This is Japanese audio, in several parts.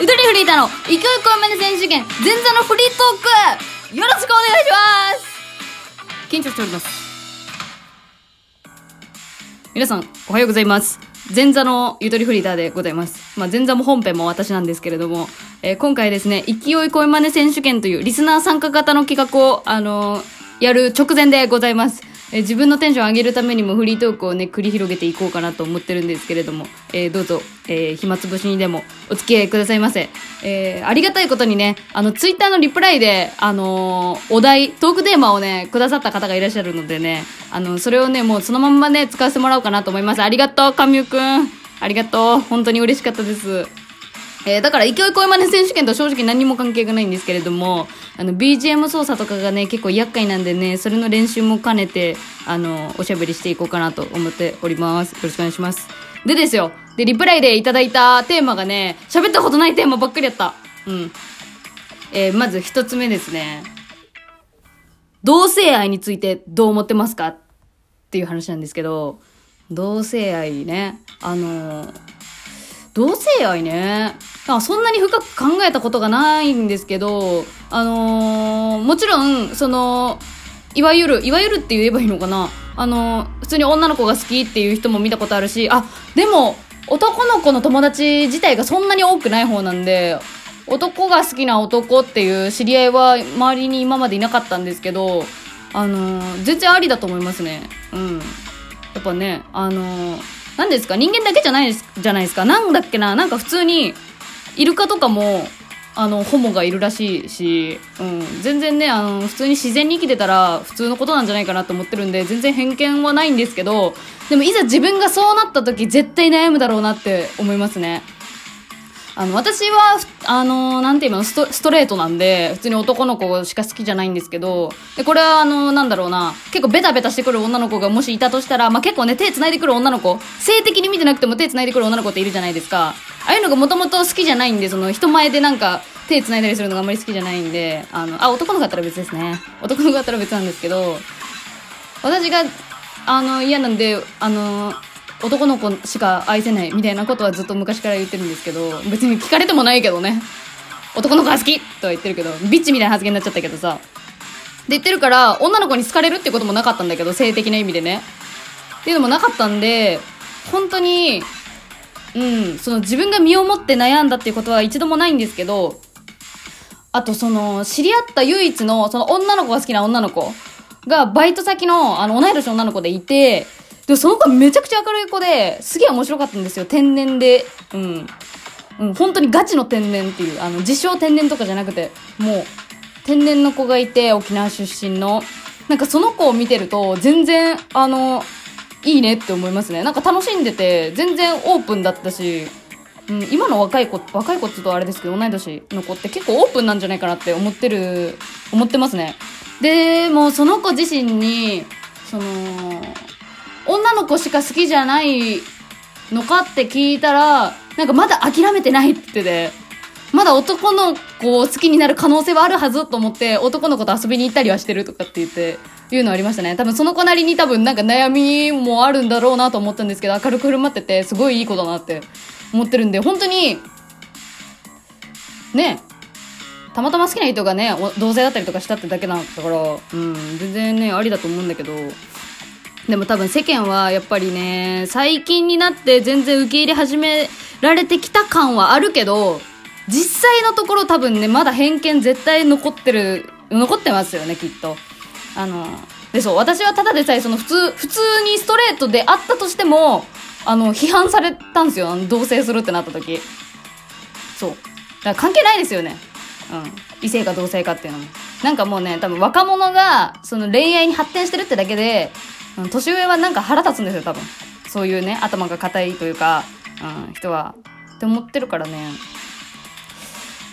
ゆとりフリーターの勢いこめの選手権前座のフリートークよろしくお願いします緊張しております皆さんおはようございます前座のゆとりフリーターでございます。まあ、前座も本編も私なんですけれども、えー今回ですね、勢い声真似選手権というリスナー参加型の企画を、あのーやる直前でございます。え自分のテンション上げるためにもフリートークをね、繰り広げていこうかなと思ってるんですけれども、えーどうぞ、えー暇つぶしにでもお付き合いくださいませ。えーありがたいことにね、あの、ツイッターのリプライで、あのお題、トークテーマをね、くださった方がいらっしゃるのでね、あの、それをね、もうそのまんまね、使わせてもらおうかなと思います。ありがとう、神尾くん。ありがとう。本当に嬉しかったです。えーだから、勢い声真似選手権と正直何も関係がないんですけれども、あの、BGM 操作とかがね、結構厄介なんでね、それの練習も兼ねて、あの、おしゃべりしていこうかなと思っております。よろしくお願いします。でですよ。で、リプライでいただいたテーマがね、喋ったことないテーマばっかりやった。うん。えーまず一つ目ですね。同性愛についてどう思ってますか？っていう話なんですけど、同性愛ね。あのー同性愛ね。なんかそんなに深く考えたことがないんですけど、あのーもちろん、その、いわゆる、いわゆるって言えばいいのかなあのー普通に女の子が好きっていう人も見たことあるし、あ、でも、男の子の友達自体がそんなに多くない方なんで、男が好きな男っていう知り合いは周りに今までいなかったんですけど、あのー全然ありだと思いますね。うん。やっぱね、あのー、何ですか？人間だけじゃないです、じゃないですか？なんだっけな？なんか普通に、イルカとかも、あの、ホモがいるらしいし、うん。全然ね、あの、普通に自然に生きてたら、普通のことなんじゃないかなと思ってるんで、全然偏見はないんですけど、でもいざ自分がそうなった時、絶対悩むだろうなって思いますね。あの、私は、あの、なんていうのスト、ストレートなんで、普通に男の子しか好きじゃないんですけど、で、これはあの、なんだろうな、結構ベタベタしてくる女の子がもしいたとしたら、まあ、結構ね、手繋いでくる女の子、性的に見てなくても手繋いでくる女の子っているじゃないですか。ああいうのがもともと好きじゃないんで、その、人前でなんか、手繋いだりするのがあんまり好きじゃないんで、あの、あ、男の子だったら別ですね。男の子だったら別なんですけど、私が、あの、嫌なんで、あの、男の子しか愛せないみたいなことはずっと昔から言ってるんですけど、別に聞かれてもないけどね。男の子が好きとは言ってるけど、ビッチみたいな発言になっちゃったけどさ。で言ってるから、女の子に好かれるってこともなかったんだけど、性的な意味でね。っていうのもなかったんで、本当に、うん、その自分が身をもって悩んだっていうことは一度もないんですけど、あとその、知り合った唯一の、その女の子が好きな女の子が、バイト先の、あの、同い年の女の子でいて、でもその子めちゃくちゃ明るい子で、すげえ面白かったんですよ。天然で。うん。うん、本当にガチの天然っていう、あの、自称天然とかじゃなくて、もう、天然の子がいて、沖縄出身の。なんかその子を見てると、全然、あの、いいねって思いますね。なんか楽しんでて、全然オープンだったし、うん、今の若い子、若い子って言うとあれですけど、同い年の子って結構オープンなんじゃないかなって思ってる、思ってますね。で、もうその子自身に、その、女の子しか好きじゃないのかって聞いたら、なんかまだ諦めてないって言ってて、まだ男の子を好きになる可能性はあるはずと思って、男の子と遊びに行ったりはしてるとかって言って、いうのありましたね。多分その子なりに多分なんか悩みもあるんだろうなと思ったんですけど、明るく振る舞ってて、すごいいい子だなって思ってるんで、本当に、ね、たまたま好きな人がね、同性だったりとかしたってだけなんだから、うん、全然ね、ありだと思うんだけど、でも多分世間はやっぱりね、最近になって全然受け入れ始められてきた感はあるけど、実際のところ多分ね、まだ偏見絶対残ってる、残ってますよね、きっと。あの、で、そう、私はただでさえその普通、普通にストレートであったとしても、あの、批判されたんですよ、同棲するってなった時。そう。だから関係ないですよね。うん。異性か同性かっていうのも。なんかもうね、多分若者が、その恋愛に発展してるってだけで、年上はなんか腹立つんですよ、多分。そういうね、頭が硬いというか、うん、人は。って思ってるからね。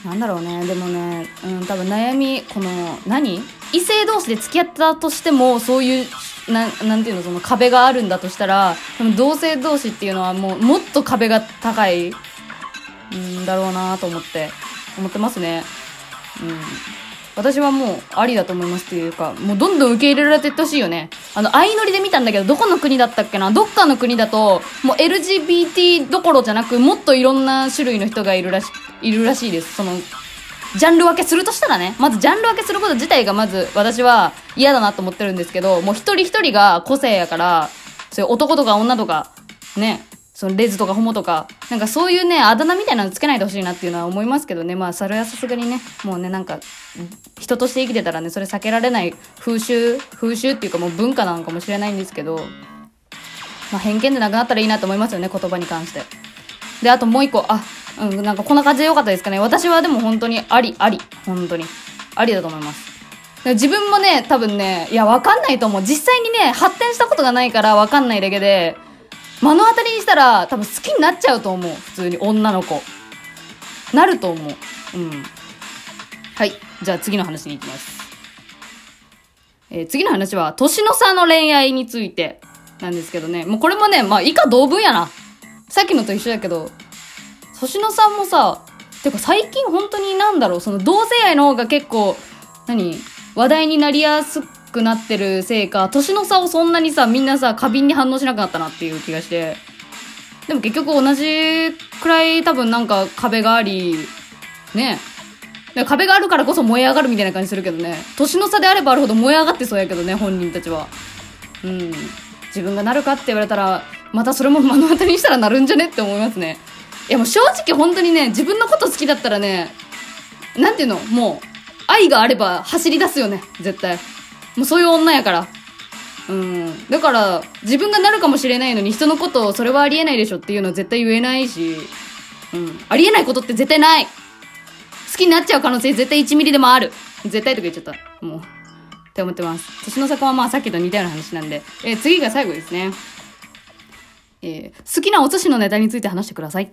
なんだろうね、でもね、うん、多分悩み、この、何？異性同士で付き合ったとしても、そういう、ななんていうの、その壁があるんだとしたら、同性同士っていうのはもう、もっと壁が高い、んだろうなと思って、思ってますね。うん。私はもうありだと思いますっていうか、もうどんどん受け入れられてってほしいよね。あの、相乗りで見たんだけど、どこの国だったっけな？どっかの国だと、もう LGBT どころじゃなく、もっといろんな種類の人がいるらし、いるらしいです。その、ジャンル分けするとしたらね、まずジャンル分けすること自体がまず私は嫌だなと思ってるんですけど、もう一人一人が個性やから、そういう男とか女とか、ね、そのレズとかホモとか、なんかそういうね、あだ名みたいなのつけないでほしいなっていうのは思いますけどね。まあ、それはさすがにね、もうね、なんか、人として生きてたらね、それ避けられない風習、風習っていうかもう文化なのかもしれないんですけど、まあ、偏見でなくなったらいいなと思いますよね、言葉に関して。で、あともう一個、あ、うん、なんかこんな感じでよかったですかね。私はでも本当にあり、あり。本当に。ありだと思います。自分もね、多分ね、いや、わかんないと思う。実際にね、発展したことがないからわかんないだけで、目の当たりにしたら多分好きになっちゃうと思う。普通に女の子。なると思う。うん。はい。じゃあ次の話に行きます。えー次の話は、年の差の恋愛についてなんですけどね。もうこれもね、まあ以下同文やな。さっきのと一緒だけど、年の差もさ、てか最近本当になんだろう、その同性愛の方が結構、何？話題になりやすくなってるせいか、年の差をそんなにさ、みんなさ、過敏に反応しなくなったなっていう気がして。でも結局同じくらい多分なんか壁があり、ね。壁があるからこそ燃え上がるみたいな感じするけどね。年の差であればあるほど燃え上がってそうやけどね、本人たちは。うん。自分がなるかって言われたら、またそれも目の当たりにしたらなるんじゃねって思いますね。いやもう正直本当にね、自分のこと好きだったらね、なんていうの？もう、愛があれば走り出すよね、絶対。もうそういう女やから。うん。だから、自分がなるかもしれないのに人のことをそれはありえないでしょっていうのは絶対言えないし、うん。ありえないことって絶対ない好きになっちゃう可能性絶対1ミリでもある絶対とか言っちゃった。もう。って思ってます。年の差はまあさっきと似たような話なんで。えー次が最後ですね。えー好きなお寿司のネタについて話してください。っ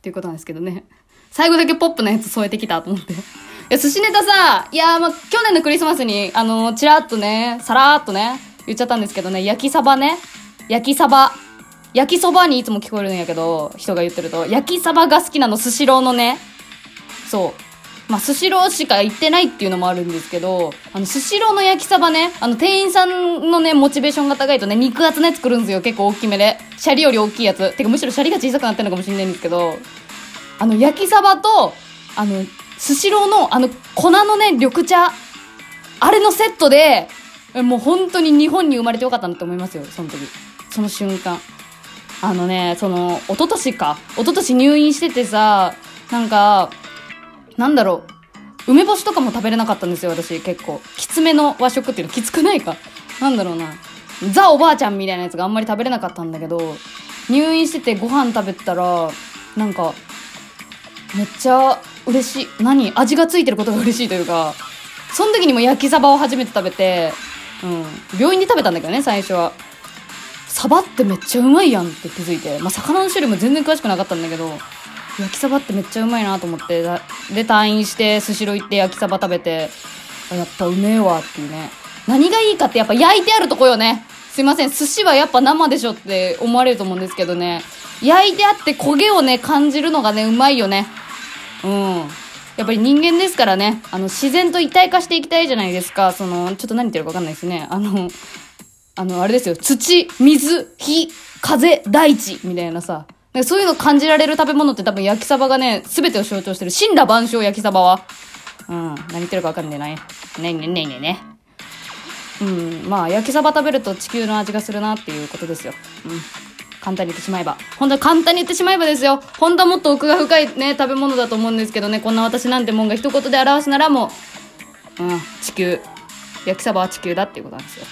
ていうことなんですけどね。最後だけポップなやつ添えてきたと思って。いや、寿司ネタさ、いや、まあ、去年のクリスマスに、あのー、ちらっとね、さらーっとね、言っちゃったんですけどね、焼きサバね。焼きサバ。焼きそばにいつも聞こえるんやけど、人が言ってると、焼きサバが好きなの、スシローのね。そう。まあ、スシローしか行ってないっていうのもあるんですけど、あの、スシローの焼きサバね、あの、店員さんのね、モチベーションが高いとね、肉厚なやつ来るんですよ。結構大きめで。シャリより大きいやつ。てか、むしろシャリが小さくなってるのかもしれないんですけど、あの、焼きサバと、あの、スシローの、あの、粉のね、緑茶、あれのセットで、もう本当に日本に生まれてよかったなと思いますよ、その時。その瞬間。あのね、その、一昨年か。一昨年入院しててさ、なんか、なんだろう。梅干しとかも食べれなかったんですよ、私、結構。きつめの和食っていうのきつくないか。なんだろうな。ザおばあちゃんみたいなやつがあんまり食べれなかったんだけど、入院しててご飯食べたら、なんか、めっちゃ嬉しい。何？味がついてることが嬉しいというか、その時にも焼きサバを初めて食べて、うん。病院で食べたんだけどね、最初は。サバってめっちゃうまいやんって気づいて。まあ、魚の種類も全然詳しくなかったんだけど、焼きサバってめっちゃうまいなと思って、で、退院して、スシロー行って焼きサバ食べて、あやっぱうめえわっていうね。何がいいかってやっぱ焼いてあるとこよね。すいません、寿司はやっぱ生でしょって思われると思うんですけどね。焼いてあって焦げをね、感じるのがね、うまいよね。うん。やっぱり人間ですからね、あの、自然と一体化していきたいじゃないですか。その、ちょっと何言ってるかわかんないですね。あの、あの、あれですよ。土、水、火、風、大地、みたいなさ。なそういうの感じられる食べ物って多分焼きサバがね、すべてを象徴してる。神羅万象焼きサバは。うん。何言ってるかわかんねえな。ねえねえねえねえね。うん。まあ、焼きサバ食べると地球の味がするなっていうことですよ。うん。簡単に言ってしまえば。本当に簡単に言ってしまえばですよ。本当はもっと奥が深いね、食べ物だと思うんですけどね、こんな私なんてもんが一言で表すならもう、うん、地球。焼きサバは地球だっていうことなんですよ。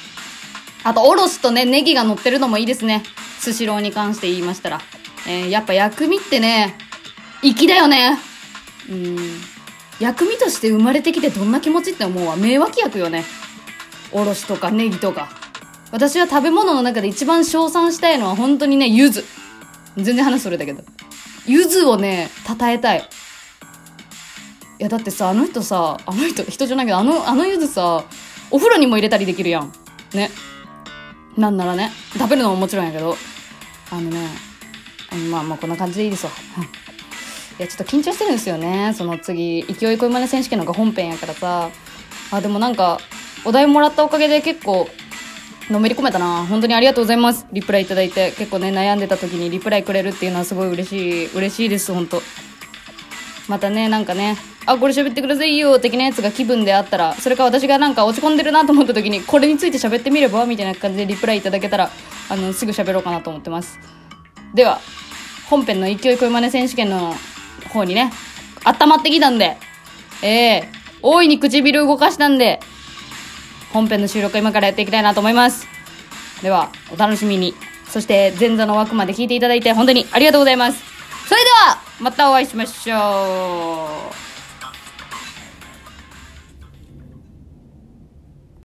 あと、おろしとね、ネギが乗ってるのもいいですね。スシローに関して言いましたら。えー、やっぱ薬味ってね、粋だよね。うん。薬味として生まれてきてどんな気持ちって思うわ。名脇役よね。おろしとかネギとか。私は食べ物の中で一番称賛したいのは本当にね、柚子。全然話それだけど。柚子をね、称えたい。いや、だってさ、あの人さ、あの人、人じゃないけど、あの、あの柚子さ、お風呂にも入れたりできるやん。ね。なんならね。食べるのももちろんやけど。あのね、あのまあまあこんな感じでいいですわ。ういや、ちょっと緊張してるんですよね。その次、勢い恋まね選手権のが本編やからさ。あ、でもなんか、お題もらったおかげで結構、のめり込めたな。本当にありがとうございます。リプライいただいて。結構ね悩んでた時にリプライくれるっていうのはすごい嬉しい。嬉しいです本当。またねなんかねあこれ喋ってくださいよ的なやつが気分であったらそれか私がなんか落ち込んでるなと思った時にこれについて喋ってみればみたいな感じでリプライいただけたらあのすぐ喋ろうかなと思ってます。では本編の勢い恋マネ選手権の方にね温まってきたんでええ大いに唇動かしたんで本編の収録今からやっていきたいなと思います。ではお楽しみに。そして前座の枠まで聞いていただいて本当にありがとうございます。それではまたお会いしましょう。